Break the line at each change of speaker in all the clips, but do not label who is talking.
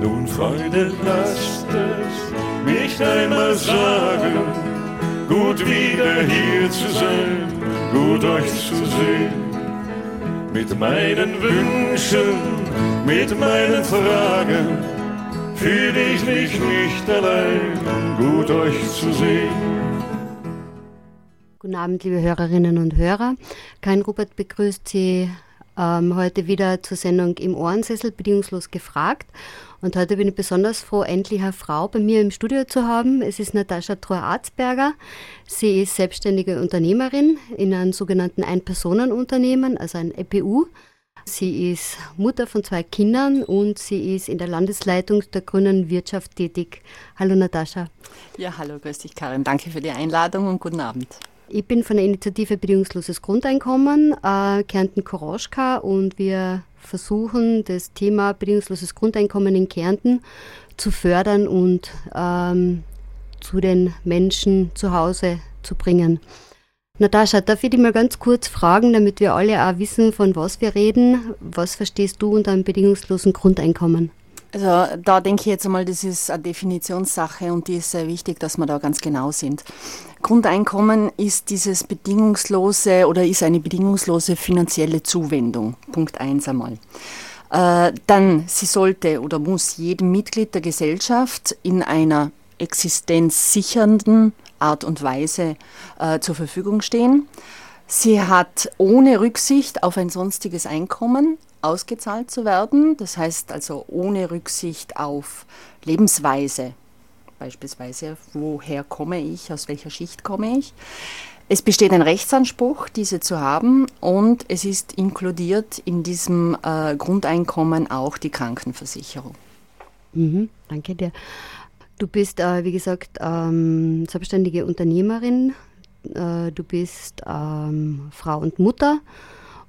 Nun, Freunde, lasst es mich einmal sagen, gut wieder hier zu sein, gut euch zu sehen. Mit meinen Wünschen, mit meinen Fragen fühle ich mich nicht allein, gut euch zu sehen.
Guten Abend, liebe Hörerinnen und Hörer. Kein Rupert begrüßt Sie ähm, heute wieder zur Sendung im Ohrensessel bedingungslos gefragt. Und heute bin ich besonders froh, endlich eine Frau bei mir im Studio zu haben. Es ist Natascha Trohr-Arzberger. Sie ist selbstständige Unternehmerin in einem sogenannten Ein-Personen-Unternehmen, also ein EPU. Sie ist Mutter von zwei Kindern und sie ist in der Landesleitung der grünen Wirtschaft tätig. Hallo Natascha.
Ja, hallo, grüß dich Karin. Danke für die Einladung und guten Abend.
Ich bin von der Initiative Bedingungsloses Grundeinkommen, äh, Kärnten Koroschka und wir versuchen, das Thema bedingungsloses Grundeinkommen in Kärnten zu fördern und ähm, zu den Menschen zu Hause zu bringen. Natascha, darf ich dich mal ganz kurz fragen, damit wir alle auch wissen, von was wir reden? Was verstehst du unter einem bedingungslosen Grundeinkommen?
Also da denke ich jetzt einmal, das ist eine Definitionssache und die ist sehr wichtig, dass wir da ganz genau sind. Grundeinkommen ist dieses bedingungslose oder ist eine bedingungslose finanzielle Zuwendung. Punkt eins einmal. Äh, dann, sie sollte oder muss jedem Mitglied der Gesellschaft in einer existenzsichernden Art und Weise äh, zur Verfügung stehen. Sie hat ohne Rücksicht auf ein sonstiges Einkommen ausgezahlt zu werden. Das heißt also ohne Rücksicht auf Lebensweise, beispielsweise woher komme ich, aus welcher Schicht komme ich. Es besteht ein Rechtsanspruch, diese zu haben und es ist inkludiert in diesem äh, Grundeinkommen auch die Krankenversicherung.
Mhm, danke dir. Du bist, äh, wie gesagt, ähm, selbstständige Unternehmerin, äh, du bist ähm, Frau und Mutter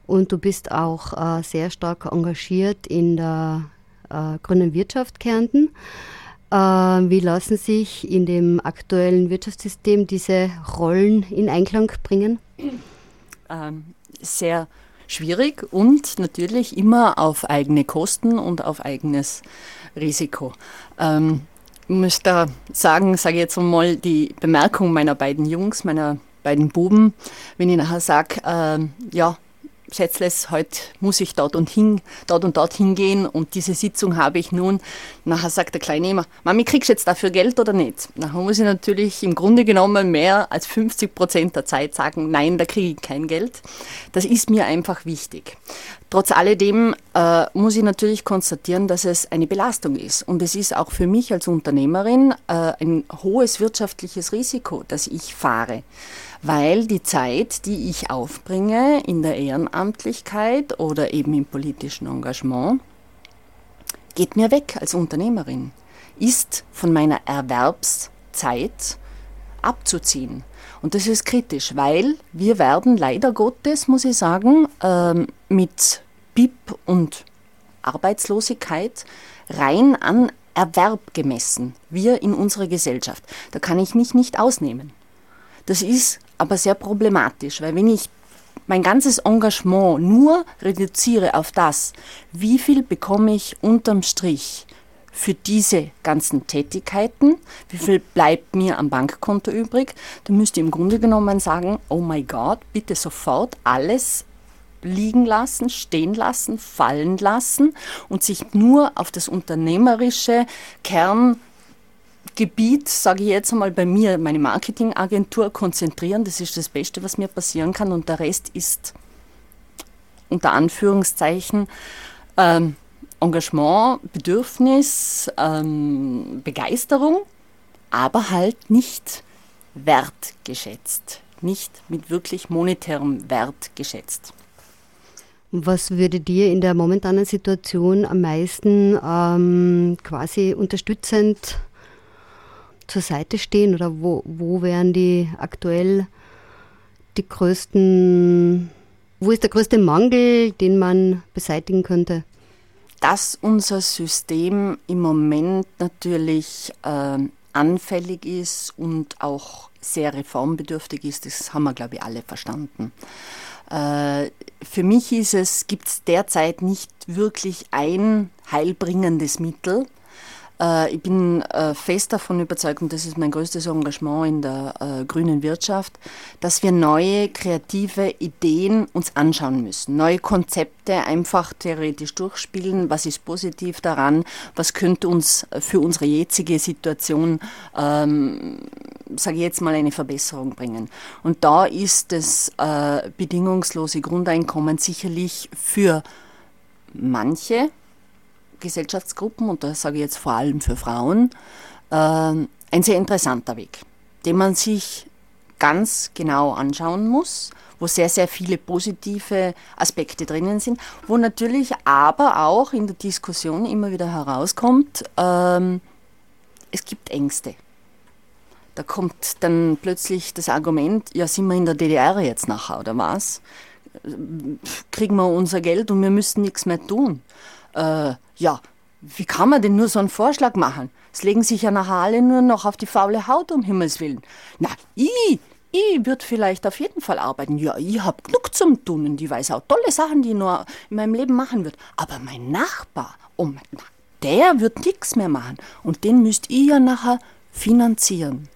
und du bist auch äh, sehr stark engagiert in der äh, grünen Wirtschaft Kärnten. Äh, wie lassen sich in dem aktuellen Wirtschaftssystem diese Rollen in Einklang bringen?
Ähm, sehr schwierig und natürlich immer auf eigene Kosten und auf eigenes Risiko. Ähm, ich muss da sagen, sage ich jetzt mal die Bemerkung meiner beiden Jungs, meiner beiden Buben, wenn ich nachher sage, äh, ja, Schätzles, heute muss ich dort und hin, dort und dort hingehen und diese Sitzung habe ich nun. Nachher sagt der Kleine immer, Mami, kriegst du jetzt dafür Geld oder nicht? Nachher muss ich natürlich im Grunde genommen mehr als 50 Prozent der Zeit sagen, nein, da kriege ich kein Geld. Das ist mir einfach wichtig. Trotz alledem äh, muss ich natürlich konstatieren, dass es eine Belastung ist. Und es ist auch für mich als Unternehmerin äh, ein hohes wirtschaftliches Risiko, das ich fahre weil die Zeit, die ich aufbringe in der Ehrenamtlichkeit oder eben im politischen Engagement, geht mir weg als Unternehmerin, ist von meiner Erwerbszeit abzuziehen. Und das ist kritisch, weil wir werden leider Gottes, muss ich sagen, ähm, mit BIP und Arbeitslosigkeit rein an Erwerb gemessen. Wir in unserer Gesellschaft. Da kann ich mich nicht ausnehmen. Das ist aber sehr problematisch, weil wenn ich mein ganzes Engagement nur reduziere auf das, wie viel bekomme ich unterm Strich für diese ganzen Tätigkeiten, wie viel bleibt mir am Bankkonto übrig, dann müsste ich im Grunde genommen sagen, oh mein Gott, bitte sofort alles liegen lassen, stehen lassen, fallen lassen und sich nur auf das unternehmerische Kern Gebiet, sage ich jetzt einmal bei mir, meine Marketingagentur konzentrieren. Das ist das Beste, was mir passieren kann. Und der Rest ist unter Anführungszeichen ähm, Engagement, Bedürfnis, ähm, Begeisterung, aber halt nicht wertgeschätzt, nicht mit wirklich monetärem Wert geschätzt.
Was würde dir in der momentanen Situation am meisten ähm, quasi unterstützend zur Seite stehen oder wo, wo wären die aktuell die größten, wo ist der größte Mangel, den man beseitigen könnte?
Dass unser System im Moment natürlich äh, anfällig ist und auch sehr reformbedürftig ist, das haben wir, glaube ich, alle verstanden. Äh, für mich ist es, gibt es derzeit nicht wirklich ein heilbringendes Mittel. Äh, ich bin äh, fest davon überzeugt, und das ist mein größtes Engagement in der äh, grünen Wirtschaft, dass wir neue kreative Ideen uns anschauen müssen, neue Konzepte einfach theoretisch durchspielen. Was ist positiv daran? Was könnte uns für unsere jetzige Situation, ähm, sage ich jetzt mal, eine Verbesserung bringen? Und da ist das äh, bedingungslose Grundeinkommen sicherlich für manche Gesellschaftsgruppen, und da sage ich jetzt vor allem für Frauen, äh, ein sehr interessanter Weg, den man sich ganz genau anschauen muss, wo sehr, sehr viele positive Aspekte drinnen sind, wo natürlich aber auch in der Diskussion immer wieder herauskommt, ähm, es gibt Ängste. Da kommt dann plötzlich das Argument, ja, sind wir in der DDR jetzt nachher oder was? Kriegen wir unser Geld und wir müssen nichts mehr tun äh, ja, wie kann man denn nur so einen Vorschlag machen? Es legen sich ja nachher alle nur noch auf die faule Haut, um Himmels Willen. Na, ich, ich würde vielleicht auf jeden Fall arbeiten. Ja, ich hab genug zum Tun und ich weiß auch tolle Sachen, die ich nur in meinem Leben machen würde. Aber mein Nachbar, oh mein, der wird nichts mehr machen. Und den müsst ihr ja nachher finanzieren.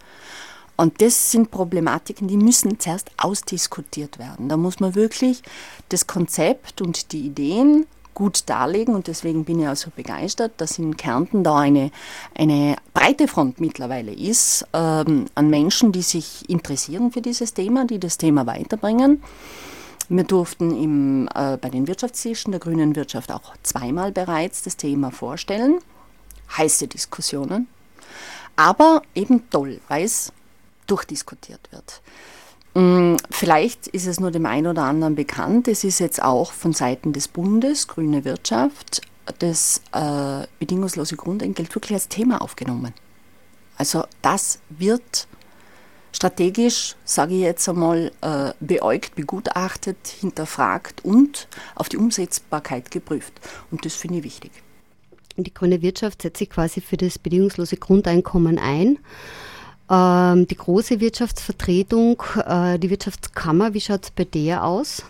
Und das sind Problematiken, die müssen zuerst ausdiskutiert werden. Da muss man wirklich das Konzept und die Ideen gut darlegen und deswegen bin ich auch so begeistert, dass in Kärnten da eine, eine breite Front mittlerweile ist ähm, an Menschen, die sich interessieren für dieses Thema, die das Thema weiterbringen. Wir durften im, äh, bei den Wirtschaftstischen der grünen Wirtschaft auch zweimal bereits das Thema vorstellen. Heiße Diskussionen, aber eben toll, weil es durchdiskutiert wird. Mm, vielleicht ist es nur dem einen oder anderen bekannt. Es ist jetzt auch von Seiten des Bundes, Grüne Wirtschaft, das äh, bedingungslose Grundentgelt wirklich als Thema aufgenommen. Also das wird strategisch, sage ich jetzt einmal, äh, beäugt, begutachtet, hinterfragt und auf die Umsetzbarkeit geprüft. Und das finde ich wichtig.
Die grüne Wirtschaft setzt sich quasi für das bedingungslose Grundeinkommen ein. Ähm, die große Wirtschaftsvertretung, äh, die Wirtschaftskammer, wie schaut es bei der aus?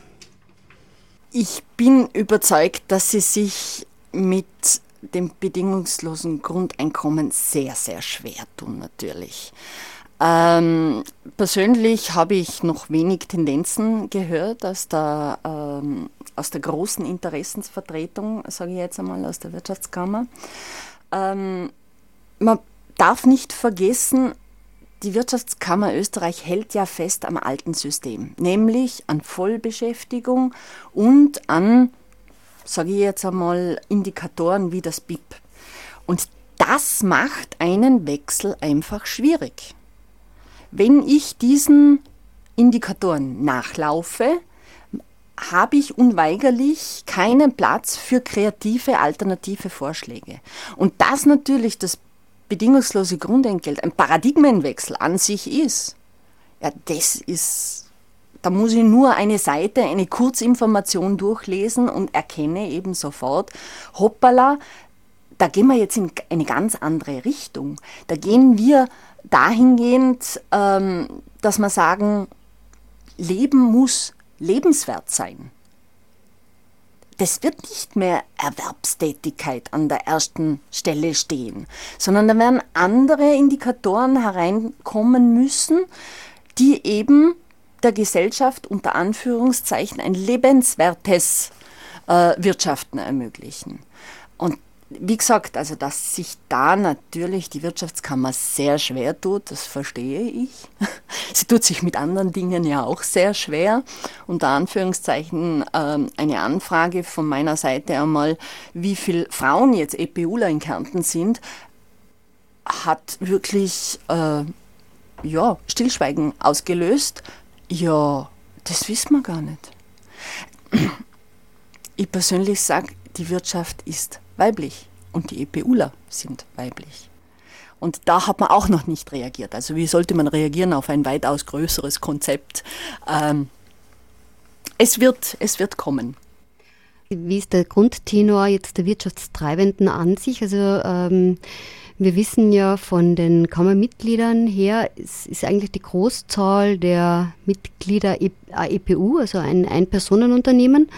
Ich bin überzeugt, dass sie sich mit dem bedingungslosen Grundeinkommen sehr, sehr schwer tun, natürlich. Ähm, persönlich habe ich noch wenig Tendenzen gehört aus der, ähm, aus der großen Interessensvertretung, sage ich jetzt einmal, aus der Wirtschaftskammer. Ähm, man darf nicht vergessen, die Wirtschaftskammer Österreich hält ja fest am alten System, nämlich an Vollbeschäftigung und an, sage ich jetzt einmal, Indikatoren wie das BIP. Und das macht einen Wechsel einfach schwierig. Wenn ich diesen Indikatoren nachlaufe, habe ich unweigerlich keinen Platz für kreative alternative Vorschläge. Und das natürlich das bedingungslose Grundentgelt ein Paradigmenwechsel an sich ist, ja, das ist, da muss ich nur eine Seite, eine Kurzinformation durchlesen und erkenne eben sofort, hoppala, da gehen wir jetzt in eine ganz andere Richtung. Da gehen wir dahingehend, ähm, dass wir sagen, Leben muss lebenswert sein das wird nicht mehr Erwerbstätigkeit an der ersten Stelle stehen, sondern da werden andere Indikatoren hereinkommen müssen, die eben der Gesellschaft unter Anführungszeichen ein lebenswertes äh, Wirtschaften ermöglichen. Und wie gesagt, also dass sich da natürlich die Wirtschaftskammer sehr schwer tut, das verstehe ich. Sie tut sich mit anderen Dingen ja auch sehr schwer. Unter Anführungszeichen ähm, eine Anfrage von meiner Seite einmal, wie viele Frauen jetzt EPUler in Kärnten sind, hat wirklich äh, ja, Stillschweigen ausgelöst. Ja, das wissen wir gar nicht. Ich persönlich sage, die Wirtschaft ist weiblich und die EPUler sind weiblich. Und da hat man auch noch nicht reagiert. Also wie sollte man reagieren auf ein weitaus größeres Konzept? Ähm, es, wird, es wird kommen.
Wie ist der Grundtenor jetzt der Wirtschaftstreibenden an sich? Also ähm, Wir wissen ja von den Kammermitgliedern her, es ist eigentlich die Großzahl der Mitglieder AEPU, also ein Ein-Personen-Unternehmen.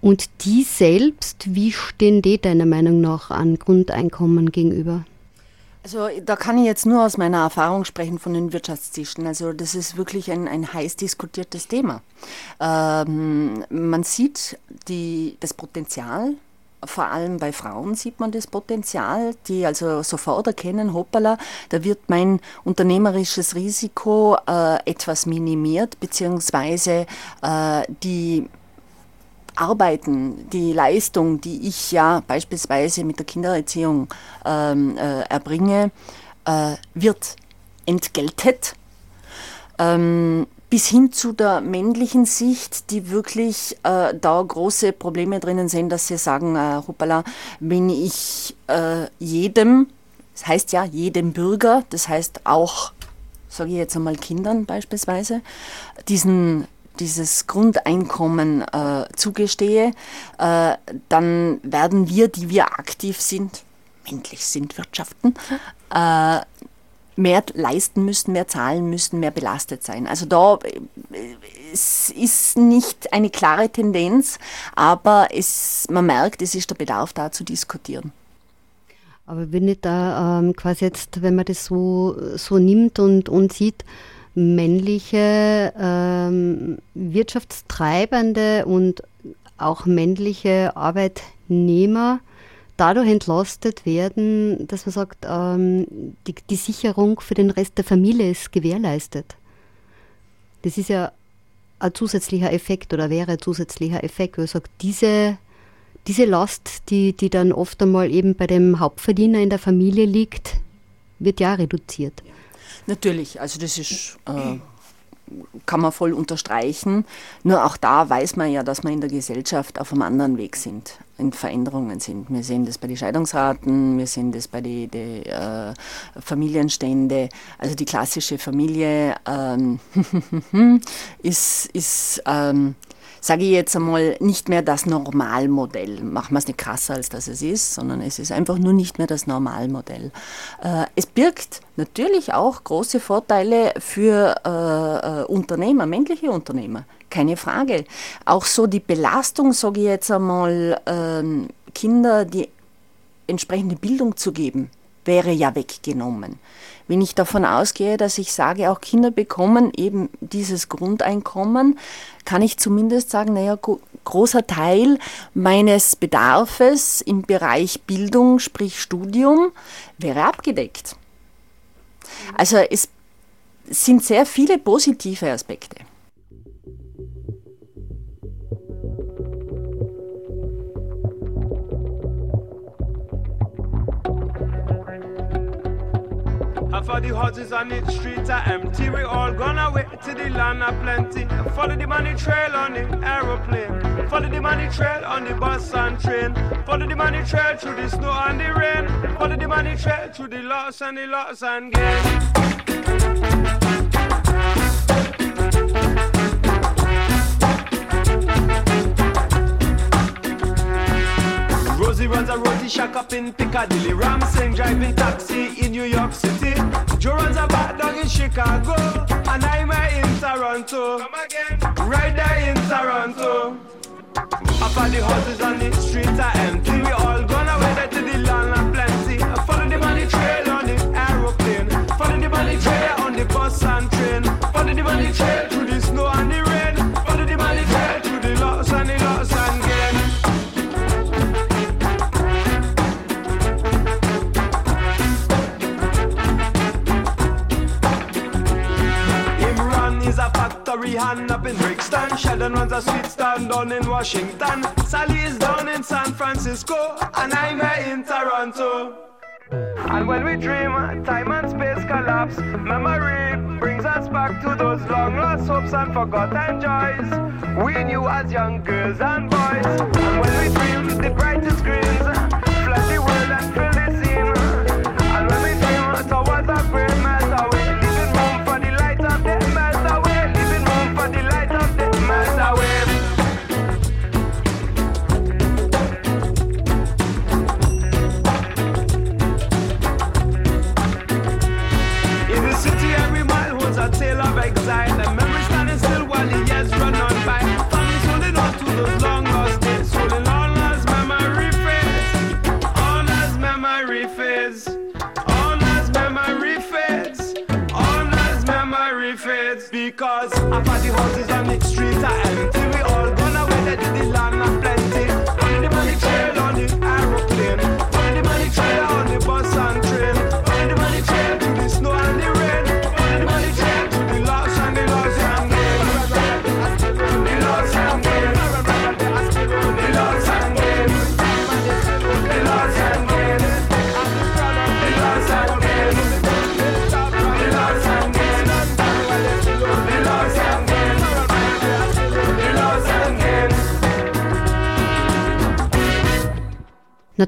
Und die selbst, wie stehen die deiner Meinung nach an Grundeinkommen gegenüber?
Also da kann ich jetzt nur aus meiner Erfahrung sprechen von den Wirtschaftstischen. Also das ist wirklich ein, ein heiß diskutiertes Thema. Ähm, man sieht die, das Potenzial vor allem bei Frauen sieht man das Potenzial, die also sofort erkennen, hoppala, da wird mein unternehmerisches Risiko äh, etwas minimiert, beziehungsweise äh, die Arbeiten, die Leistung, die ich ja beispielsweise mit der Kindererziehung ähm, äh, erbringe, äh, wird entgeltet. Ähm, bis hin zu der männlichen Sicht, die wirklich äh, da große Probleme drinnen sehen, dass sie sagen, äh, hoppala, wenn ich äh, jedem, das heißt ja jedem Bürger, das heißt auch, sage ich jetzt einmal Kindern beispielsweise, diesen dieses Grundeinkommen äh, zugestehe, äh, dann werden wir, die wir aktiv sind, männlich sind, wirtschaften, äh, mehr leisten müssen, mehr zahlen müssen, mehr belastet sein. Also da es ist nicht eine klare Tendenz, aber es, man merkt, es ist der Bedarf da zu diskutieren.
Aber wenn nicht da ähm, quasi jetzt, wenn man das so, so nimmt und, und sieht, männliche ähm, Wirtschaftstreibende und auch männliche Arbeitnehmer dadurch entlastet werden, dass man sagt, ähm, die, die Sicherung für den Rest der Familie ist gewährleistet. Das ist ja ein zusätzlicher Effekt oder wäre ein zusätzlicher Effekt, wo ich sage, diese, diese Last, die, die dann oft einmal eben bei dem Hauptverdiener in der Familie liegt, wird ja reduziert.
Natürlich, also das ist äh, kann man voll unterstreichen. Nur auch da weiß man ja, dass wir in der Gesellschaft auf einem anderen Weg sind, in Veränderungen sind. Wir sehen das bei den Scheidungsraten, wir sehen das bei den äh, Familienstände. Also die klassische Familie ähm, ist, ist ähm, sage ich jetzt einmal, nicht mehr das Normalmodell. Machen wir es nicht krasser, als dass es ist, sondern es ist einfach nur nicht mehr das Normalmodell. Äh, es birgt natürlich auch große Vorteile für äh, äh, Unternehmer, männliche Unternehmer, keine Frage. Auch so die Belastung, sage ich jetzt einmal, ähm, Kinder die entsprechende Bildung zu geben, wäre ja weggenommen. Wenn ich davon ausgehe, dass ich sage, auch Kinder bekommen eben dieses Grundeinkommen, kann ich zumindest sagen, naja, großer Teil meines Bedarfes im Bereich Bildung, sprich Studium, wäre abgedeckt. Also es sind sehr viele positive Aspekte.
And for the houses on the streets are empty. We all gonna wait till the land are plenty. Follow the money trail on the aeroplane. Follow the money trail on the bus and train. Follow the money trail through the snow and the rain. Follow the money trail through the loss and the loss and gain. Rosie runs a roti shack up in Piccadilly. Ram Singh driving taxi in New York City. Joe runs a back dog in Chicago. And I'm in Toronto. Come again. Right there in Toronto. Up at the houses on the streets are empty. We all gonna weather to the land of plenty. Follow the money trail on the aeroplane. Follow the money trail on the bus and train. Follow the money trail through the Sheldon runs a sweet stand down in Washington. Sally is down in San Francisco. And I'm here in Toronto. And when we dream, time and space collapse. Memory brings us back to those long lost hopes and forgotten joys we knew as young girls and boys. And when we dream, the brightest screens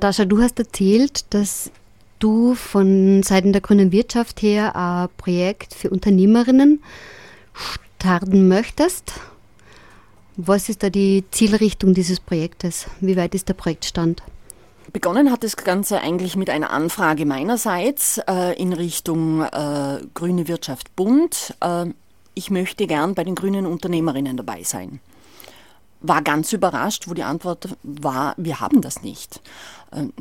Natascha, du hast erzählt, dass du von Seiten der grünen Wirtschaft her ein Projekt für Unternehmerinnen starten möchtest. Was ist da die Zielrichtung dieses Projektes? Wie weit ist der Projektstand?
Begonnen hat das Ganze eigentlich mit einer Anfrage meinerseits äh, in Richtung äh, Grüne Wirtschaft Bund. Äh, ich möchte gern bei den grünen Unternehmerinnen dabei sein. War ganz überrascht, wo die Antwort war, wir haben das nicht. Ähm,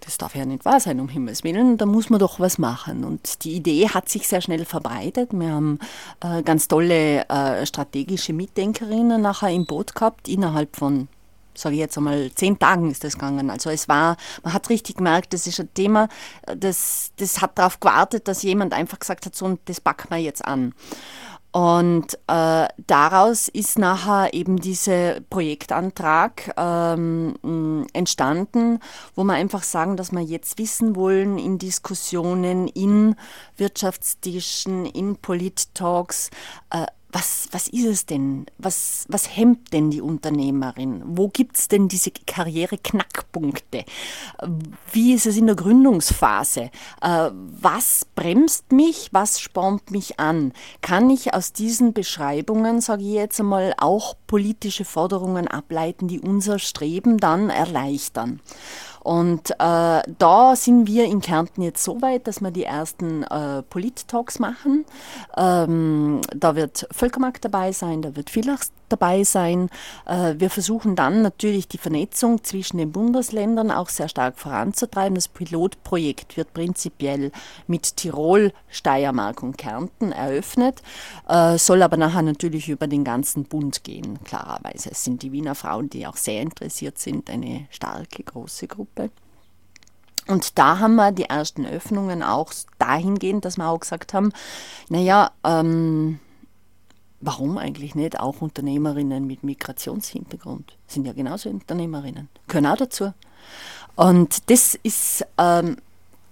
Das darf ja nicht wahr sein, um Himmels Willen, da muss man doch was machen. Und die Idee hat sich sehr schnell verbreitet. Wir haben äh, ganz tolle äh, strategische Mitdenkerinnen nachher im Boot gehabt, innerhalb von sage ich jetzt einmal, zehn Tagen ist das gegangen. Also es war, man hat richtig gemerkt, das ist ein Thema, das, das hat darauf gewartet, dass jemand einfach gesagt hat, so, das packen wir jetzt an. Und äh, daraus ist nachher eben dieser Projektantrag ähm, entstanden, wo wir einfach sagen, dass wir jetzt wissen wollen in Diskussionen, in Wirtschaftstischen, in Polit-Talks, äh, was, was ist es denn? Was, was hemmt denn die Unternehmerin? Wo gibt es denn diese Karriereknackpunkte? Wie ist es in der Gründungsphase? Äh, Was bremst mich? Was spornt mich an? Kann ich aus diesen Beschreibungen, sage ich jetzt einmal, auch politische Forderungen ableiten, die unser Streben dann erleichtern? Und äh, da sind wir in Kärnten jetzt so weit, dass wir die ersten äh, Polit-Talks machen. Ähm, da wird Völkermarkt dabei sein, da wird Villach dabei sein. Äh, wir versuchen dann natürlich die Vernetzung zwischen den Bundesländern auch sehr stark voranzutreiben. Das Pilotprojekt wird prinzipiell mit Tirol, Steiermark und Kärnten eröffnet, äh, soll aber nachher natürlich über den ganzen Bund gehen, klarerweise. Es sind die Wiener Frauen, die auch sehr interessiert sind, eine starke, große Gruppe. Und da haben wir die ersten Öffnungen auch dahingehend, dass wir auch gesagt haben, naja, ähm, warum eigentlich nicht auch Unternehmerinnen mit Migrationshintergrund? Sind ja genauso Unternehmerinnen, können auch dazu. Und das ist ähm,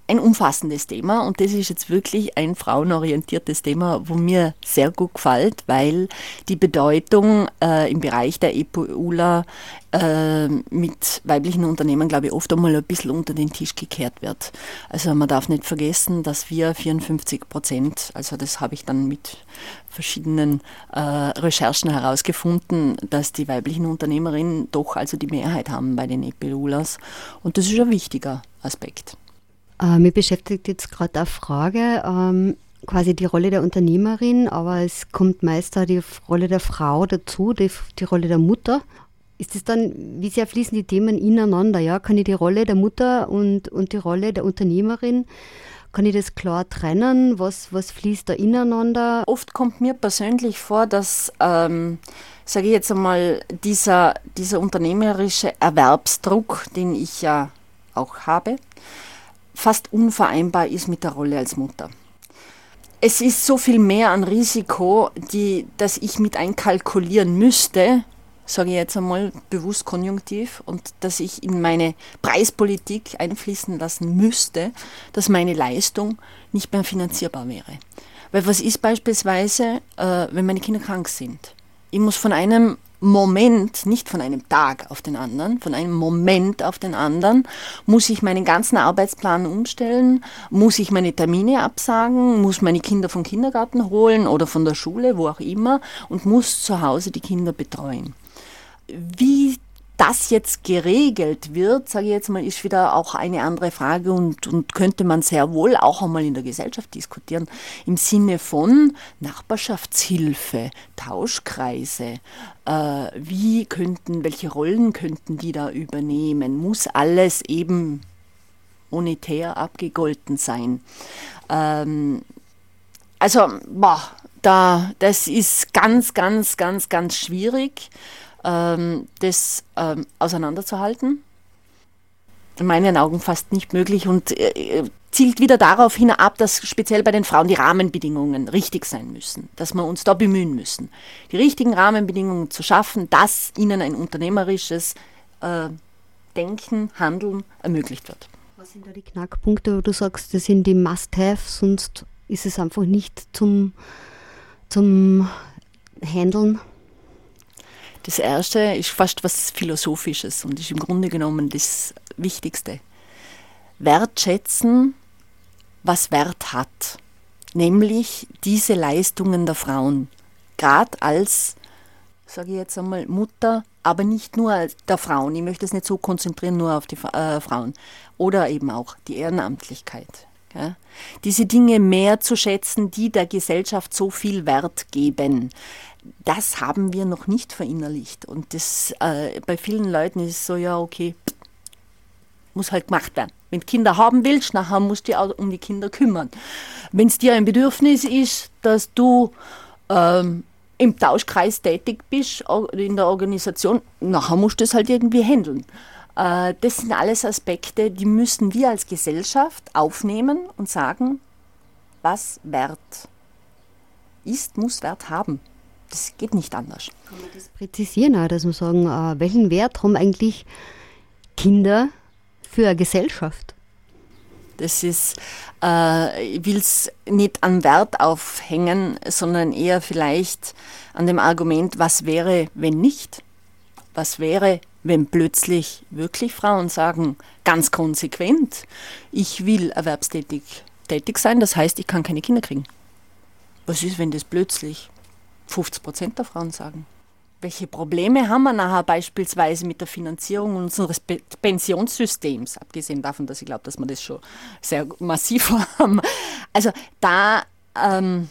ein umfassendes Thema und das ist jetzt wirklich ein frauenorientiertes Thema, wo mir sehr gut gefällt, weil die Bedeutung äh, im Bereich der EPULA äh, mit weiblichen Unternehmen, glaube ich, oft einmal ein bisschen unter den Tisch gekehrt wird. Also man darf nicht vergessen, dass wir 54 Prozent, also das habe ich dann mit verschiedenen äh, Recherchen herausgefunden, dass die weiblichen Unternehmerinnen doch also die Mehrheit haben bei den EPULAs und das ist ein wichtiger Aspekt.
Äh, mich beschäftigt jetzt gerade eine Frage, ähm, quasi die Rolle der Unternehmerin, aber es kommt meist auch die Rolle der Frau dazu, die, die Rolle der Mutter. Ist es dann, wie sehr fließen die Themen ineinander? Ja? Kann ich die Rolle der Mutter und, und die Rolle der Unternehmerin, kann ich das klar trennen? Was, was fließt da ineinander?
Oft kommt mir persönlich vor, dass, ähm, sage ich jetzt einmal, dieser, dieser unternehmerische Erwerbsdruck, den ich ja auch habe, fast unvereinbar ist mit der Rolle als Mutter. Es ist so viel mehr an Risiko, die, das ich mit einkalkulieren müsste, sage ich jetzt einmal bewusst konjunktiv, und dass ich in meine Preispolitik einfließen lassen müsste, dass meine Leistung nicht mehr finanzierbar wäre. Weil was ist beispielsweise, äh, wenn meine Kinder krank sind? Ich muss von einem Moment, nicht von einem Tag auf den anderen, von einem Moment auf den anderen, muss ich meinen ganzen Arbeitsplan umstellen, muss ich meine Termine absagen, muss meine Kinder vom Kindergarten holen oder von der Schule, wo auch immer, und muss zu Hause die Kinder betreuen. Wie das jetzt geregelt wird, sage ich jetzt mal, ist wieder auch eine andere Frage und, und könnte man sehr wohl auch einmal in der Gesellschaft diskutieren, im Sinne von Nachbarschaftshilfe, Tauschkreise, äh, wie könnten, welche Rollen könnten die da übernehmen? Muss alles eben monetär abgegolten sein? Ähm, also, boah, da, das ist ganz, ganz, ganz, ganz schwierig ähm, das ähm, auseinanderzuhalten. In meinen Augen fast nicht möglich und äh, zielt wieder darauf hin ab, dass speziell bei den Frauen die Rahmenbedingungen richtig sein müssen, dass wir uns da bemühen müssen, die richtigen Rahmenbedingungen zu schaffen, dass ihnen ein unternehmerisches äh, Denken, Handeln ermöglicht wird.
Was sind da die Knackpunkte, wo du sagst, das sind die Must-Have, sonst ist es einfach nicht zum, zum Handeln?
Das erste ist fast was Philosophisches und ist im Grunde genommen das Wichtigste. Wertschätzen, was Wert hat, nämlich diese Leistungen der Frauen, gerade als, sage ich jetzt einmal, Mutter, aber nicht nur der Frauen. Ich möchte es nicht so konzentrieren, nur auf die äh, Frauen. Oder eben auch die Ehrenamtlichkeit. Ja? Diese Dinge mehr zu schätzen, die der Gesellschaft so viel Wert geben das haben wir noch nicht verinnerlicht. Und das äh, bei vielen Leuten ist so, ja, okay, muss halt gemacht werden. Wenn du Kinder haben willst, nachher musst du dich auch um die Kinder kümmern. Wenn es dir ein Bedürfnis ist, dass du ähm, im Tauschkreis tätig bist, in der Organisation, nachher musst du es halt irgendwie handeln. Äh, das sind alles Aspekte, die müssen wir als Gesellschaft aufnehmen und sagen, was Wert ist, muss Wert haben. Das geht nicht anders.
Kann man das präzisieren, auch, dass wir sagen, äh, welchen Wert haben eigentlich Kinder für eine Gesellschaft?
Das ist, äh, ich will es nicht an Wert aufhängen, sondern eher vielleicht an dem Argument, was wäre, wenn nicht? Was wäre, wenn plötzlich wirklich Frauen sagen, ganz konsequent, ich will erwerbstätig tätig sein, das heißt, ich kann keine Kinder kriegen. Was ist, wenn das plötzlich 50 Prozent der Frauen sagen. Welche Probleme haben wir nachher beispielsweise mit der Finanzierung unseres Pensionssystems, abgesehen davon, dass ich glaube, dass wir das schon sehr massiv haben. Also da, ähm,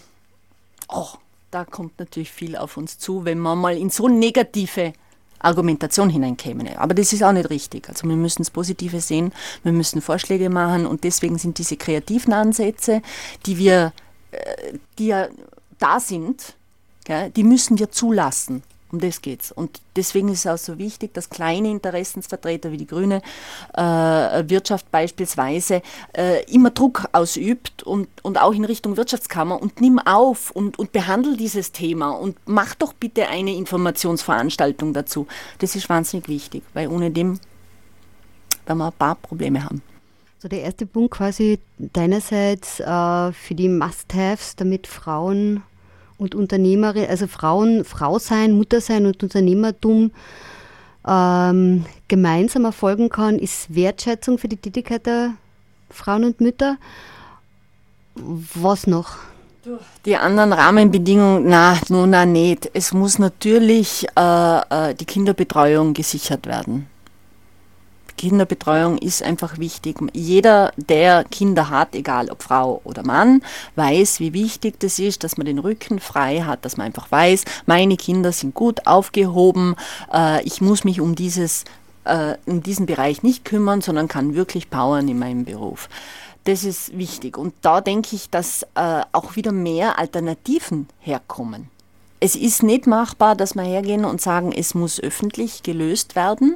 oh, da kommt natürlich viel auf uns zu, wenn man mal in so negative Argumentation hineinkämen. Aber das ist auch nicht richtig. Also wir müssen das Positive sehen, wir müssen Vorschläge machen und deswegen sind diese kreativen Ansätze, die wir, äh, die ja da sind, die müssen wir zulassen. Um das geht's. Und deswegen ist es auch so wichtig, dass kleine Interessensvertreter wie die grüne äh, Wirtschaft beispielsweise äh, immer Druck ausübt und, und auch in Richtung Wirtschaftskammer und nimm auf und, und behandle dieses Thema und mach doch bitte eine Informationsveranstaltung dazu. Das ist wahnsinnig wichtig, weil ohne dem werden wir ein paar Probleme haben.
So der erste Punkt quasi deinerseits äh, für die Must-Haves, damit Frauen und Unternehmerin, also Frauen, Frau sein, Mutter sein und Unternehmertum ähm, gemeinsam erfolgen kann, ist Wertschätzung für die Tätigkeit der Frauen und Mütter. Was noch?
Die anderen Rahmenbedingungen, na, nun, na, nicht. Es muss natürlich äh, äh, die Kinderbetreuung gesichert werden. Kinderbetreuung ist einfach wichtig. Jeder, der Kinder hat, egal ob Frau oder Mann, weiß, wie wichtig das ist, dass man den Rücken frei hat, dass man einfach weiß, meine Kinder sind gut aufgehoben, äh, ich muss mich um dieses äh, in diesem Bereich nicht kümmern, sondern kann wirklich powern in meinem Beruf. Das ist wichtig. Und da denke ich, dass äh, auch wieder mehr Alternativen herkommen. Es ist nicht machbar, dass wir hergehen und sagen, es muss öffentlich gelöst werden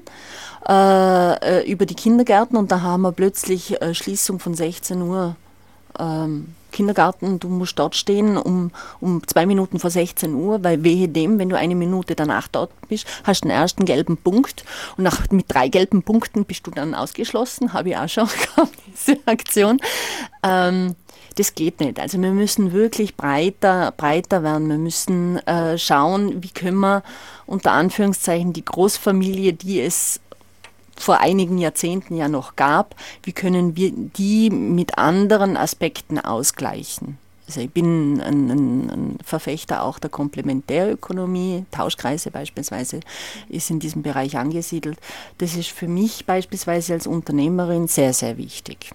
äh, äh über die Kindergärten und da haben wir plötzlich äh, Schließung von 16 Uhr. Ähm, Kindergarten, du musst dort stehen um, um zwei Minuten vor 16 Uhr, weil wehe dem, wenn du eine Minute danach dort bist, hast du den ersten gelben Punkt und nach, mit drei gelben Punkten bist du dann ausgeschlossen, habe ich auch schon gehabt, diese Aktion. Ähm, das geht nicht. Also wir müssen wirklich breiter, breiter werden. Wir müssen äh, schauen, wie können wir unter Anführungszeichen die Großfamilie, die es vor einigen Jahrzehnten ja noch gab, wie können wir die mit anderen Aspekten ausgleichen.
Also ich bin ein, ein, ein, Verfechter auch der Komplementärökonomie. Tauschkreise beispielsweise ist in diesem Bereich angesiedelt. Das ist für mich beispielsweise als Unternehmerin sehr, sehr wichtig.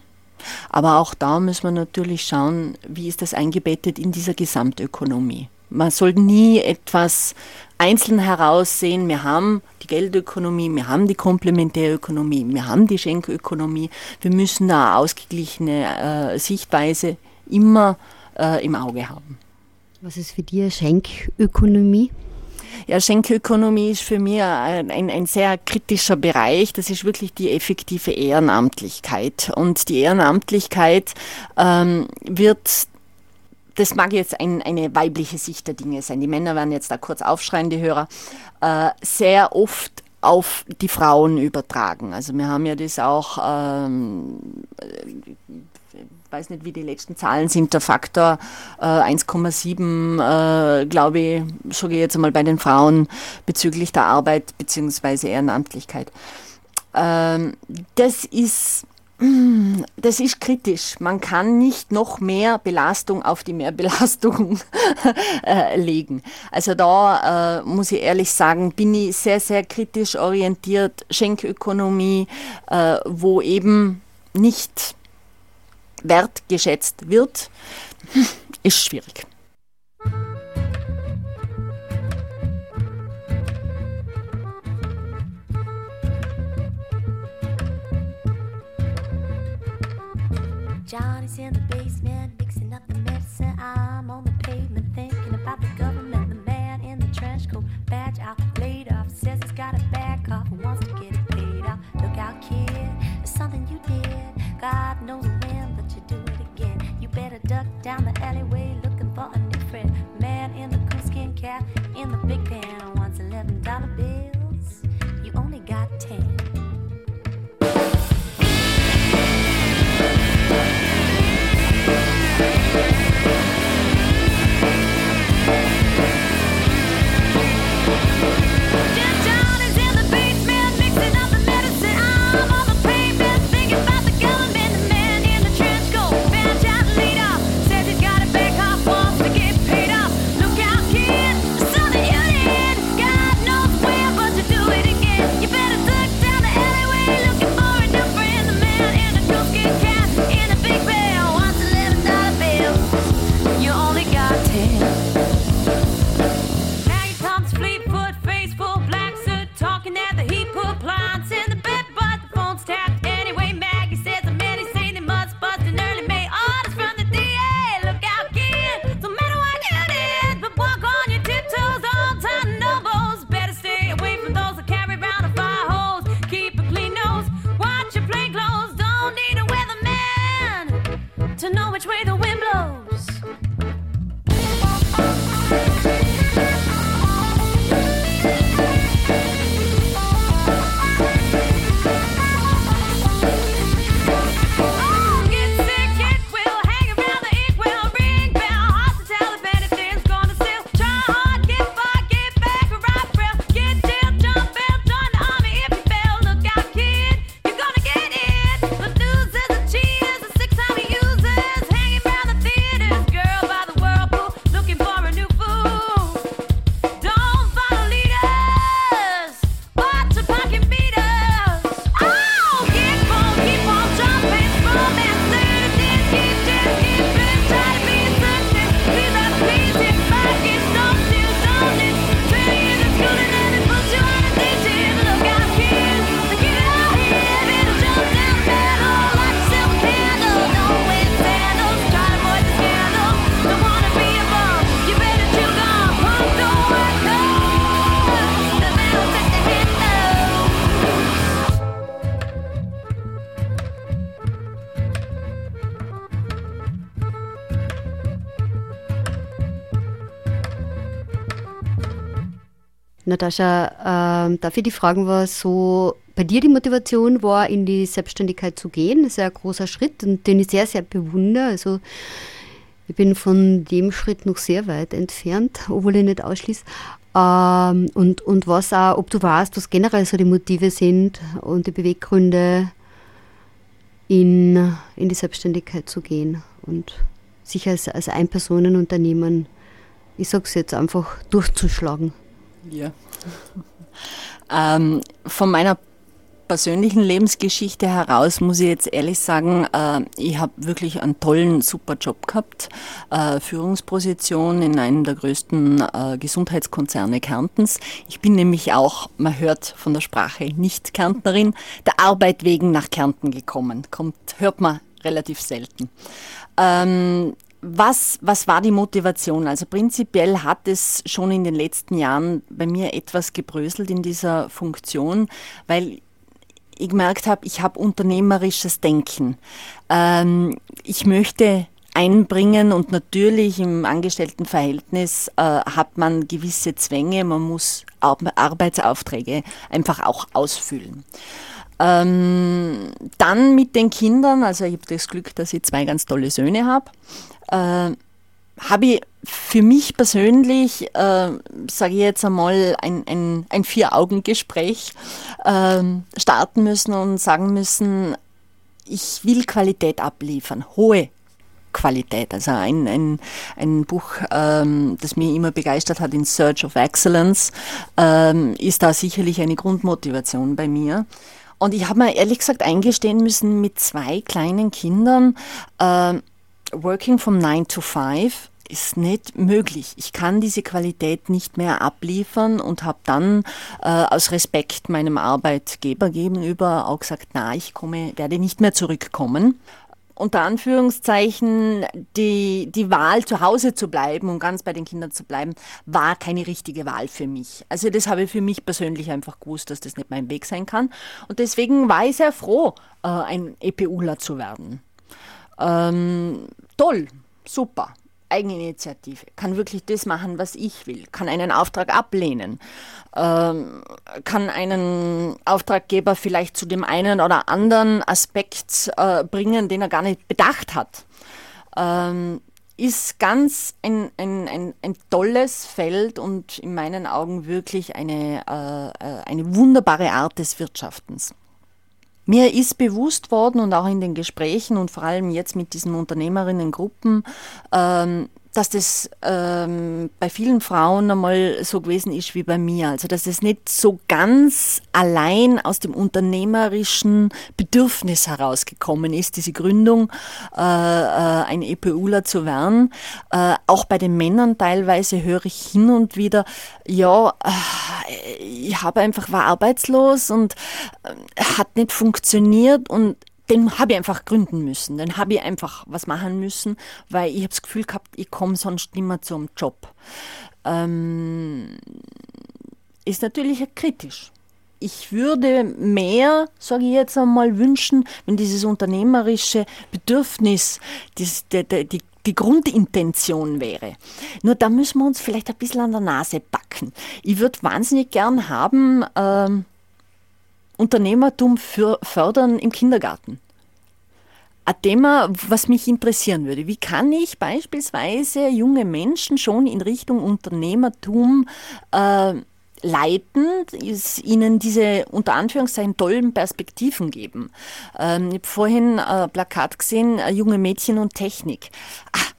Aber auch da müssen wir natürlich schauen, wie ist das eingebettet in dieser Gesamtökonomie. Man soll nie etwas einzeln heraussehen. Wir haben die Geldökonomie, wir haben die Komplementärökonomie, wir haben die Schenkökonomie. Wir müssen da ausgeglichene äh, Sichtweise immer äh, im Auge haben.
Was ist für dich Schenkökonomie?
Ja, Schenkökonomie ist für mich ein, ein, ein, sehr kritischer Bereich. Das ist wirklich die effektive Ehrenamtlichkeit. Und die Ehrenamtlichkeit ähm, wird das mag jetzt ein, eine weibliche Sicht der Dinge sein. Die Männer werden jetzt da kurz aufschreien, die Hörer, äh, sehr oft auf die Frauen übertragen. Also wir haben ja das auch ähm, weiß nicht, wie die letzten Zahlen sind, der Faktor äh, 1,7, äh, glaube ich, sage ich jetzt einmal bei den Frauen bezüglich der Arbeit bzw. Ehrenamtlichkeit. Ähm, das ist das ist kritisch. Man kann nicht noch mehr Belastung auf die Mehrbelastung äh, legen. Also da äh, muss ich ehrlich sagen, bin ich sehr, sehr kritisch orientiert. Schenkökonomie, äh, wo eben nicht wertgeschätzt wird, ist schwierig. Johnny's in the basement
Natascha, äh, darf ich dich fragen, was so bei dir die Motivation war, in die Selbstständigkeit zu gehen? Das ist ja ein großer Schritt und den ich sehr, sehr bewundere. Also ich bin von dem Schritt noch sehr weit entfernt, obwohl ich nicht ausschließe. Ähm, und, und was auch, ob du weißt, was generell so die Motive sind und die Beweggründe, in, in die Selbstständigkeit zu gehen und sich als, als Ein-Personen-Unternehmen, ich sage es jetzt einfach, durchzuschlagen?
Ja. ähm, von meiner persönlichen Lebensgeschichte heraus muss ich jetzt ehrlich sagen, äh, ich habe wirklich einen tollen, super Job gehabt. Äh, Führungsposition in einem der größten äh, Gesundheitskonzerne Kärntens. Ich bin nämlich auch, man hört von der Sprache, nicht Kärntnerin, der Arbeit wegen nach Kärnten gekommen. Kommt, hört man relativ selten. Ähm, was, was war die Motivation? Also prinzipiell hat es schon in den letzten Jahren bei mir etwas gebröselt in dieser Funktion, weil ich gemerkt habe, ich habe unternehmerisches Denken. Ähm, ich möchte einbringen und natürlich im Angestelltenverhältnis äh, hat man gewisse Zwänge, man muss Ar Arbeitsaufträge einfach auch ausfüllen. Ähm, dann mit den Kindern, also ich habe das Glück, dass ich zwei ganz tolle Söhne habe, äh, habe ich für mich persönlich, äh, sage ich jetzt einmal, ein, ein, ein Vier-Augen-Gespräch äh, starten müssen und sagen müssen, ich will Qualität abliefern, hohe Qualität. Also ein, ein, ein Buch, ähm, das mich immer begeistert hat, In Search of Excellence, ähm, ist da sicherlich eine Grundmotivation bei mir. Und ich habe mir ehrlich gesagt eingestehen müssen, mit zwei kleinen Kindern, äh, working from 9 to 5, ist nicht möglich. Ich kann diese Qualität nicht mehr abliefern und habe dann äh, aus Respekt meinem Arbeitgeber gegenüber auch gesagt, na, ich komme, werde nicht mehr zurückkommen unter Anführungszeichen die, die Wahl, zu Hause zu bleiben und ganz bei den Kindern zu bleiben, war keine richtige Wahl für mich. Also das habe ich für mich persönlich einfach gewusst, dass das nicht mein Weg sein kann. Und deswegen war ich sehr froh, äh, ein EPUler zu werden. Ähm, toll, super. Eigeninitiative, kann wirklich das machen, was ich will, kann einen Auftrag ablehnen, ähm, kann einen Auftraggeber vielleicht zu dem einen oder anderen Aspekt äh, bringen, den er gar nicht bedacht hat. Ähm, ist ganz ein, ein, ein, ein, tolles Feld und in meinen Augen wirklich eine, äh, äh eine wunderbare Art des Wirtschaftens. Mir ist bewusst worden und auch in den Gesprächen und vor allem jetzt mit diesen Unternehmerinnengruppen, ähm, dass das ähm, bei vielen Frauen einmal so gewesen ist wie bei mir. Also dass es nicht so ganz allein aus dem unternehmerischen Bedürfnis herausgekommen ist, diese Gründung, äh, äh, ein EPUler zu werden. Äh, auch bei den Männern teilweise höre ich hin und wieder, ja, äh, ich habe einfach war arbeitslos und äh, hat nicht funktioniert und den habe ich einfach gründen müssen. Dann habe ich einfach was machen müssen, weil ich habe das Gefühl gehabt, ich komme sonst nicht mehr zum Job. Ähm, ist natürlich kritisch. Ich würde mehr, sage ich jetzt einmal, wünschen, wenn dieses unternehmerische Bedürfnis, das, die, die, die Grundintention wäre. Nur da müssen wir uns vielleicht ein bisschen an der Nase packen. Ich würde wahnsinnig gern haben, ähm, Unternehmertum für fördern im Kindergarten. Ein Thema, was mich interessieren würde. Wie kann ich beispielsweise junge Menschen schon in Richtung Unternehmertum äh, leiten, ihnen diese unter Anführungszeichen tollen Perspektiven geben? Ähm, ich habe vorhin ein Plakat gesehen, äh, junge Mädchen und Technik. Ah,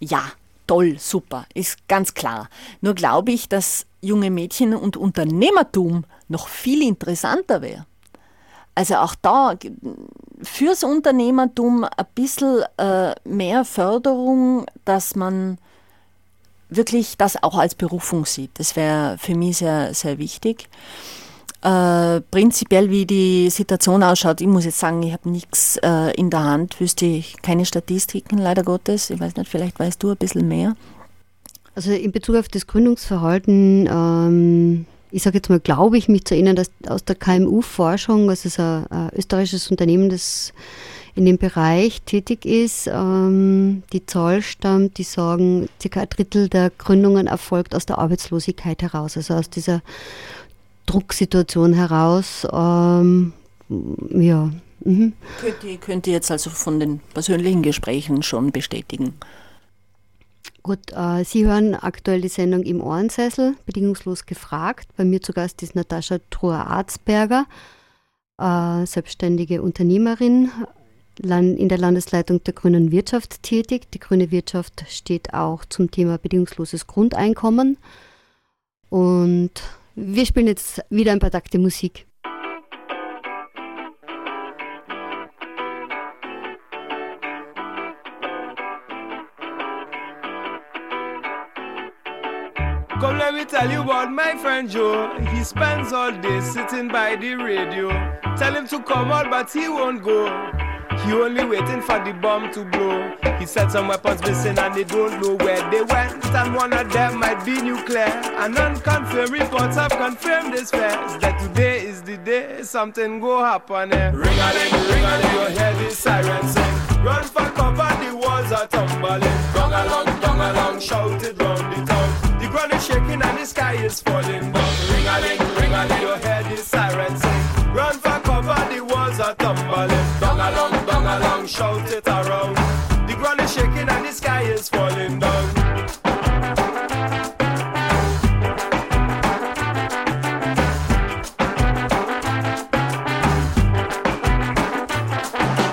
ja, toll, super, ist ganz klar. Nur glaube ich, dass junge Mädchen und Unternehmertum noch viel interessanter wäre. Also auch da fürs Unternehmertum ein bisschen äh, mehr Förderung, dass man wirklich das auch als Berufung sieht. Das wäre für mich sehr, sehr wichtig. Äh, prinzipiell, wie die Situation ausschaut, ich muss jetzt sagen, ich habe nichts äh, in der Hand, wüsste ich keine Statistiken, leider Gottes. Ich weiß nicht, vielleicht weißt du ein bisschen mehr.
Also in Bezug auf das Gründungsverhalten, ähm, ich sage jetzt mal, glaube ich, mich zu erinnern, dass aus der KMU-Forschung, also es ist ein, ein, österreichisches Unternehmen, das in dem Bereich tätig ist, ähm, die Zahl stammt, die sagen, circa ein Drittel der Gründungen erfolgt aus der Arbeitslosigkeit heraus, also aus dieser Drucksituation heraus. Ähm, ja.
Mhm. Könnt, ihr, könnt ihr jetzt also von den persönlichen Gesprächen schon bestätigen?
Gut, äh, Sie hören aktuell die Sendung im Ohrensessel, bedingungslos gefragt. Bei mir zu Gast ist Natascha Truher-Arzberger, äh, selbstständige Unternehmerin, in der Landesleitung der grünen Wirtschaft tätig. Die grüne Wirtschaft steht auch zum Thema bedingungsloses Grundeinkommen. Und wir spielen jetzt wieder ein paar Takte Musik.
Come, let me tell you about my friend Joe. He spends all day sitting by the radio. Tell him to come out, but he won't go. He only waiting for the bomb to blow. He said some weapons missing and they don't know where they went. And one of them might be nuclear. And unconfirmed reports have confirmed this fact that today is the day something go happen. Eh? Ring a ling, ring a you hear the siren sing. Run for cover, the walls are tumbling. Dong along, dong along, shout it round the town ground and the sky is falling down. Ring a ling, ring a ling, you hear the siren sing. Run for cover, the walls are tumbling. Dong along, dong along, shout it around. The ground is shaking and the sky is falling down.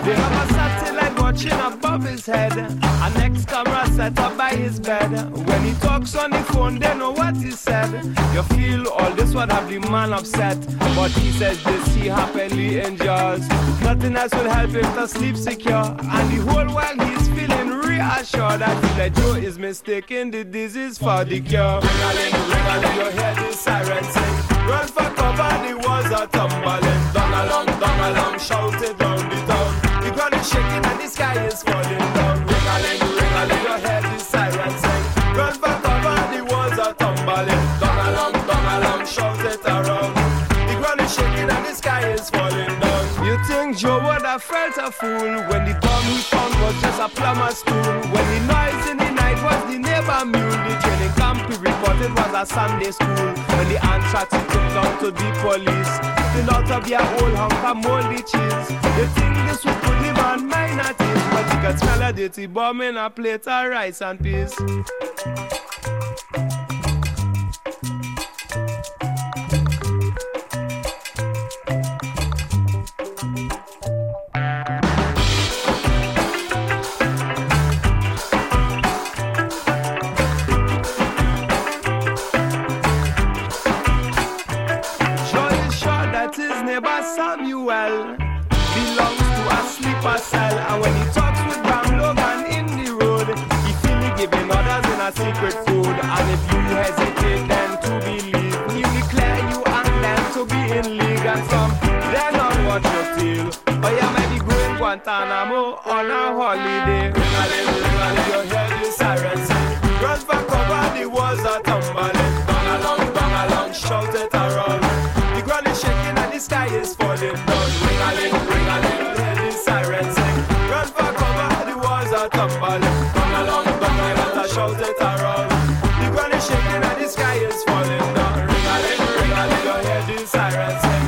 They have a satellite watching above his head. An ex camera set up by his bed. When he talks on the phone, they know what he said. You feel all this would have the man upset. But he says this he happily enjoys. Nothing else will help him to sleep secure. And the whole while he's feeling reassured that he that Joe is mistaking the disease for the cure. Ring-a-ling, ring-a-ling, you hear the siren sing. Run for cover, the walls are tumbling. Down along, down along, shout it round the town. The ground is shaking and the sky is falling down. You think Joe would have felt a fool when the bomb he found was just a plumber's tool? When the noise in the night was the neighbor mule, the training camp he reported was a Sunday school. When the anthrax he took down to the police, the lot of your old hunk of moldy cheese. You think this would put him on my notice, but you can smell a dirty bomb in a plate of rice and peas. The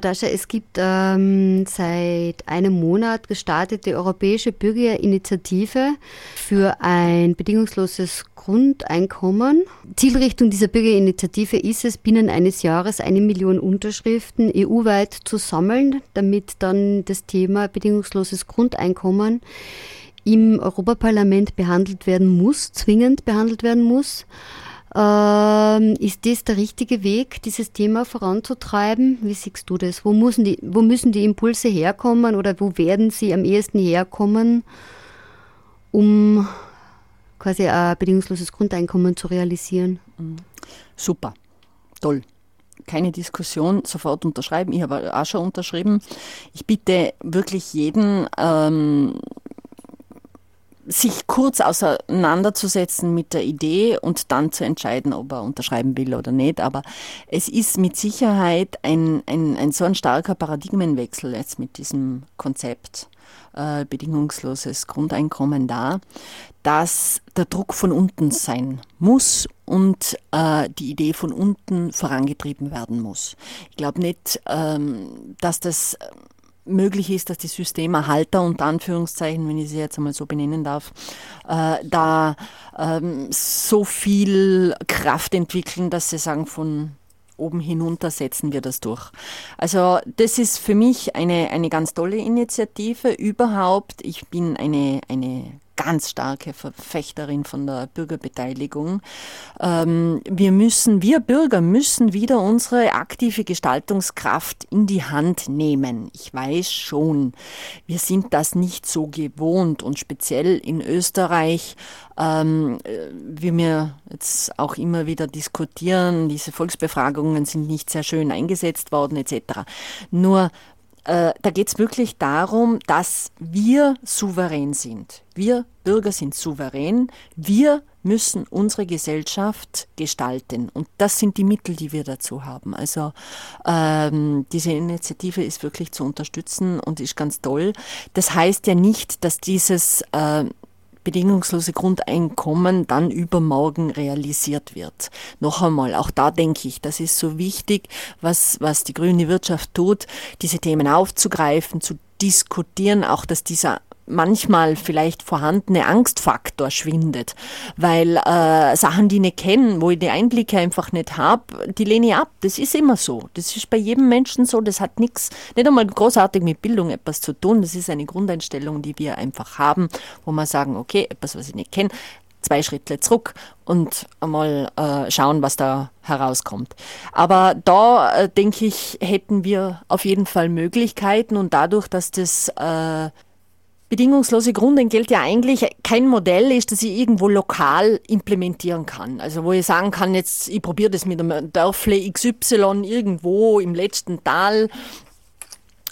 Natascha, es gibt ähm, seit einem Monat gestartet die Europäische Bürgerinitiative für ein bedingungsloses Grundeinkommen. Zielrichtung dieser Bürgerinitiative ist es, binnen eines Jahres eine Million Unterschriften EU-weit zu sammeln, damit dann das Thema bedingungsloses Grundeinkommen im Europaparlament behandelt werden muss, zwingend behandelt werden muss. Ähm, ist das der richtige Weg, dieses Thema voranzutreiben? Wie siehst du das? Wo müssen, die, wo müssen die Impulse herkommen oder wo werden sie am ehesten herkommen, um quasi ein bedingungsloses Grundeinkommen zu realisieren?
Super, toll. Keine Diskussion, sofort unterschreiben. Ich habe auch schon unterschrieben. Ich bitte wirklich jeden, ähm, sich kurz auseinanderzusetzen mit der Idee und dann zu entscheiden, ob er unterschreiben will oder nicht. Aber es ist mit Sicherheit ein, ein, ein so ein starker Paradigmenwechsel jetzt mit diesem Konzept äh, bedingungsloses Grundeinkommen da, dass der Druck von unten sein muss und äh, die Idee von unten vorangetrieben werden muss. Ich glaube nicht, ähm, dass das möglich ist, dass die Systemerhalter, unter Anführungszeichen, wenn ich sie jetzt einmal so benennen darf, äh, da ähm, so viel Kraft entwickeln, dass sie sagen, von oben hinunter setzen wir das durch. Also das ist für mich eine, eine ganz tolle Initiative überhaupt. Ich bin eine, eine ganz starke Verfechterin von der Bürgerbeteiligung. Ähm, wir müssen, wir Bürger müssen wieder unsere aktive Gestaltungskraft in die Hand nehmen. Ich weiß schon, wir sind das nicht so gewohnt und speziell in Österreich, ähm, wie wir jetzt auch immer wieder diskutieren, diese Volksbefragungen sind nicht sehr schön eingesetzt worden etc. Nur äh, da geht es wirklich darum, dass wir souverän sind. Wir Bürger sind souverän. Wir müssen unsere Gesellschaft gestalten. Und das sind die Mittel, die wir dazu haben. Also ähm, diese Initiative ist wirklich zu unterstützen und ist ganz toll. Das heißt ja nicht, dass dieses äh, bedingungslose Grundeinkommen dann übermorgen realisiert wird. Noch einmal, auch da denke ich, das ist so wichtig, was, was die grüne Wirtschaft tut, diese Themen aufzugreifen, zu diskutieren, auch dass dieser manchmal vielleicht vorhandene Angstfaktor schwindet, weil äh, Sachen, die ich nicht kenne, wo ich die Einblicke einfach nicht habe, die lehne ich ab. Das ist immer so. Das ist bei jedem Menschen so. Das hat nichts, nicht einmal großartig mit Bildung etwas zu tun. Das ist eine Grundeinstellung, die wir einfach haben, wo wir sagen, okay, etwas, was ich nicht kenne, zwei Schritte zurück und einmal äh, schauen, was da herauskommt. Aber da, äh, denke ich, hätten wir auf jeden Fall Möglichkeiten und dadurch, dass das äh, bedingungslose Grundentgelt ja eigentlich kein Modell ist, das ich irgendwo lokal implementieren kann. Also wo ich sagen kann, jetzt ich probiere das mit einem Dörfle XY irgendwo im letzten Tal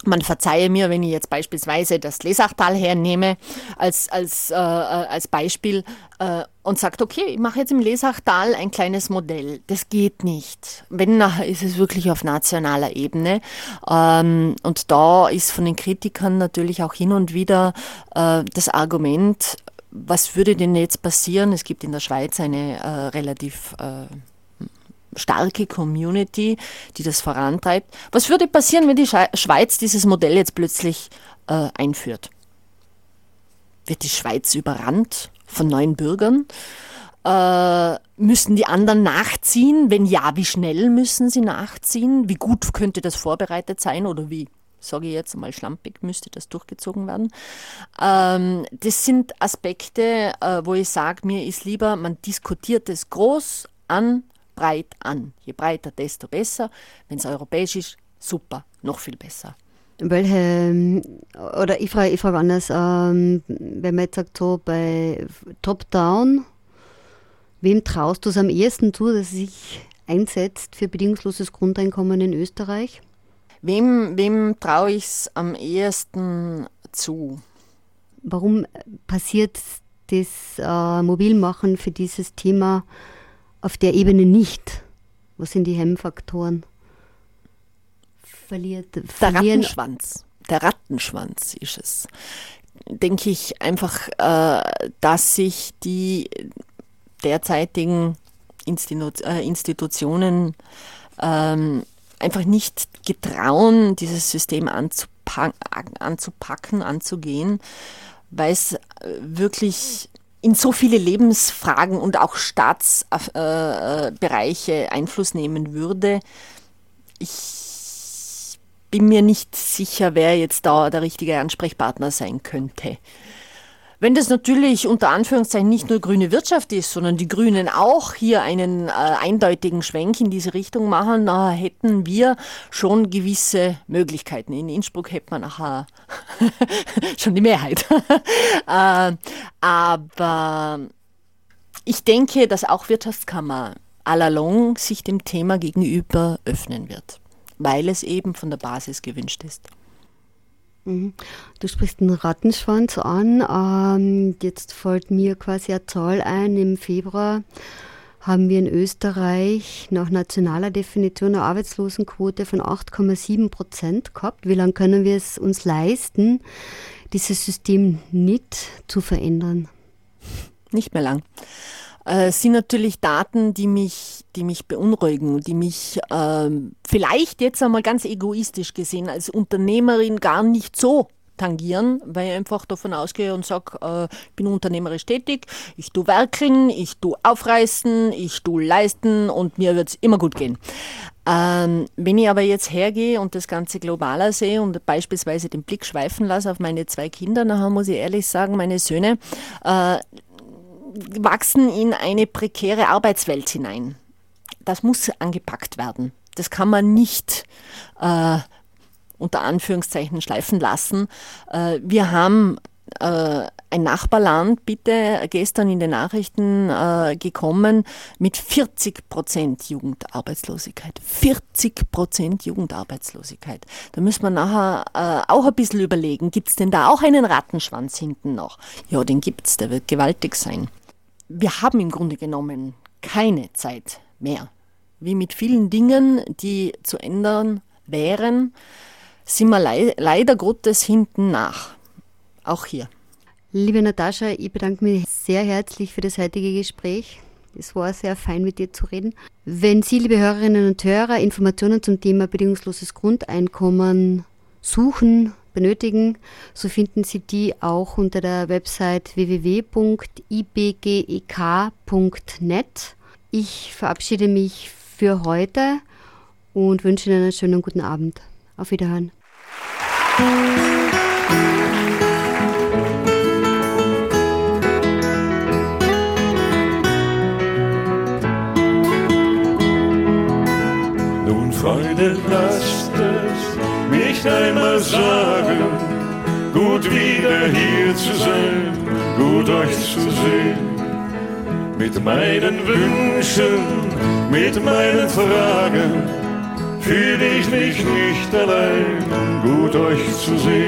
man verzeihe mir, wenn ich jetzt beispielsweise das Lesachtal hernehme als, als, äh, äh, als Beispiel äh, und sagt, okay, ich mache jetzt im Lesachtal ein kleines Modell. Das geht nicht. Wenn, ist es wirklich auf nationaler Ebene. Ähm, und da ist von den Kritikern natürlich auch hin und wieder äh, das Argument, was würde denn jetzt passieren? Es gibt in der Schweiz eine äh, relativ äh, starke Community, die das vorantreibt. Was würde passieren, wenn die Schweiz dieses Modell jetzt plötzlich äh, einführt? Wird die Schweiz überrannt von neuen Bürgern? Äh, müssen die anderen nachziehen? Wenn ja, wie schnell müssen sie nachziehen? Wie gut könnte das vorbereitet sein oder wie sage ich jetzt mal schlampig, müsste das durchgezogen werden. Ähm, das sind Aspekte, äh, wo ich sage, mir ist lieber, man diskutiert es groß an, breit an. Je breiter, desto besser. Wenn es europäisch ist, super, noch viel besser.
Welche, oder ich frage, ich frage anders, ähm, wenn man jetzt sagt, so bei Top-Down, wem traust du es am ehesten zu, dass sich einsetzt für bedingungsloses Grundeinkommen in Österreich?
Wem, wem traue ich es am ehesten zu?
Warum passiert das äh, Mobilmachen für dieses Thema auf der Ebene nicht? Was sind die Hemmfaktoren?
Verliert, der Rattenschwanz. Der Rattenschwanz ist es. Denke ich einfach, äh, dass sich die derzeitigen Institu äh, Institutionen ähm, einfach nicht getrauen, dieses System anzupacken, anzupacken anzugehen, weil es wirklich in so viele Lebensfragen und auch Staatsbereiche äh, Einfluss nehmen würde. Ich bin mir nicht sicher, wer jetzt da der richtige Ansprechpartner sein könnte. Wenn das natürlich unter Anführungszeichen nicht nur grüne Wirtschaft ist, sondern die Grünen auch hier einen äh, eindeutigen Schwenk in diese Richtung machen, na, hätten wir schon gewisse Möglichkeiten. In Innsbruck hätte man nachher schon die Mehrheit. äh, aber ich denke, dass auch Wirtschaftskammer allalong sich dem Thema gegenüber öffnen wird, weil es eben von der Basis gewünscht ist.
Mhm. Du sprichst den Rattenschwanz an. Ähm, jetzt fällt mir quasi eine Zahl ein. Im Februar haben wir in Österreich nach nationaler Definition eine Arbeitslosenquote von 8,7 Prozent gehabt. Wie lange können wir es uns leisten, dieses System nicht zu verändern?
Nicht mehr lang. Äh, sind natürlich Daten, die mich, die mich beunruhigen, die mich äh, vielleicht jetzt einmal ganz egoistisch gesehen als Unternehmerin gar nicht so tangieren, weil ich einfach davon ausgehe und sage, äh, ich bin unternehmerisch tätig, ich tu werkeln, ich tu aufreißen, ich tu leisten und mir wird es immer gut gehen. Ähm, wenn ich aber jetzt hergehe und das Ganze globaler sehe und beispielsweise den Blick schweifen lasse auf meine zwei Kinder, dann muss ich ehrlich sagen, meine Söhne äh, wachsen in eine prekäre Arbeitswelt hinein. Das muss angepackt werden. Das kann man nicht äh, unter Anführungszeichen schleifen lassen. Äh, wir haben ein Nachbarland, bitte, gestern in den Nachrichten äh, gekommen, mit 40 Prozent Jugendarbeitslosigkeit. 40 Prozent Jugendarbeitslosigkeit. Da müssen wir nachher äh, auch ein bisschen überlegen, gibt es denn da auch einen Rattenschwanz hinten noch? Ja, den gibt es, der wird gewaltig sein wir haben im Grunde genommen keine Zeit mehr. Wie mit vielen Dingen, die zu ändern wären, sind wir le leider Gottes hinten nach. Auch hier.
Liebe Natascha, ich bedanke mich sehr herzlich für das heutige Gespräch. Es war sehr fein, mit dir zu reden. Wenn Sie, liebe Hörerinnen und Hörer, Informationen zum Thema bedingungsloses Grundeinkommen suchen, benötigen, so finden Sie die auch unter der Website www.ibgek.net. Ich verabschiede mich für heute und wünsche Ihnen einen schönen guten Abend. Auf Wiederhören.
Lasst es nicht einmal sagen, gut wieder hier zu sein, gut euch zu sehen. Mit meinen Wünschen, mit meinen Fragen fühle ich mich nicht allein, gut euch zu sehen.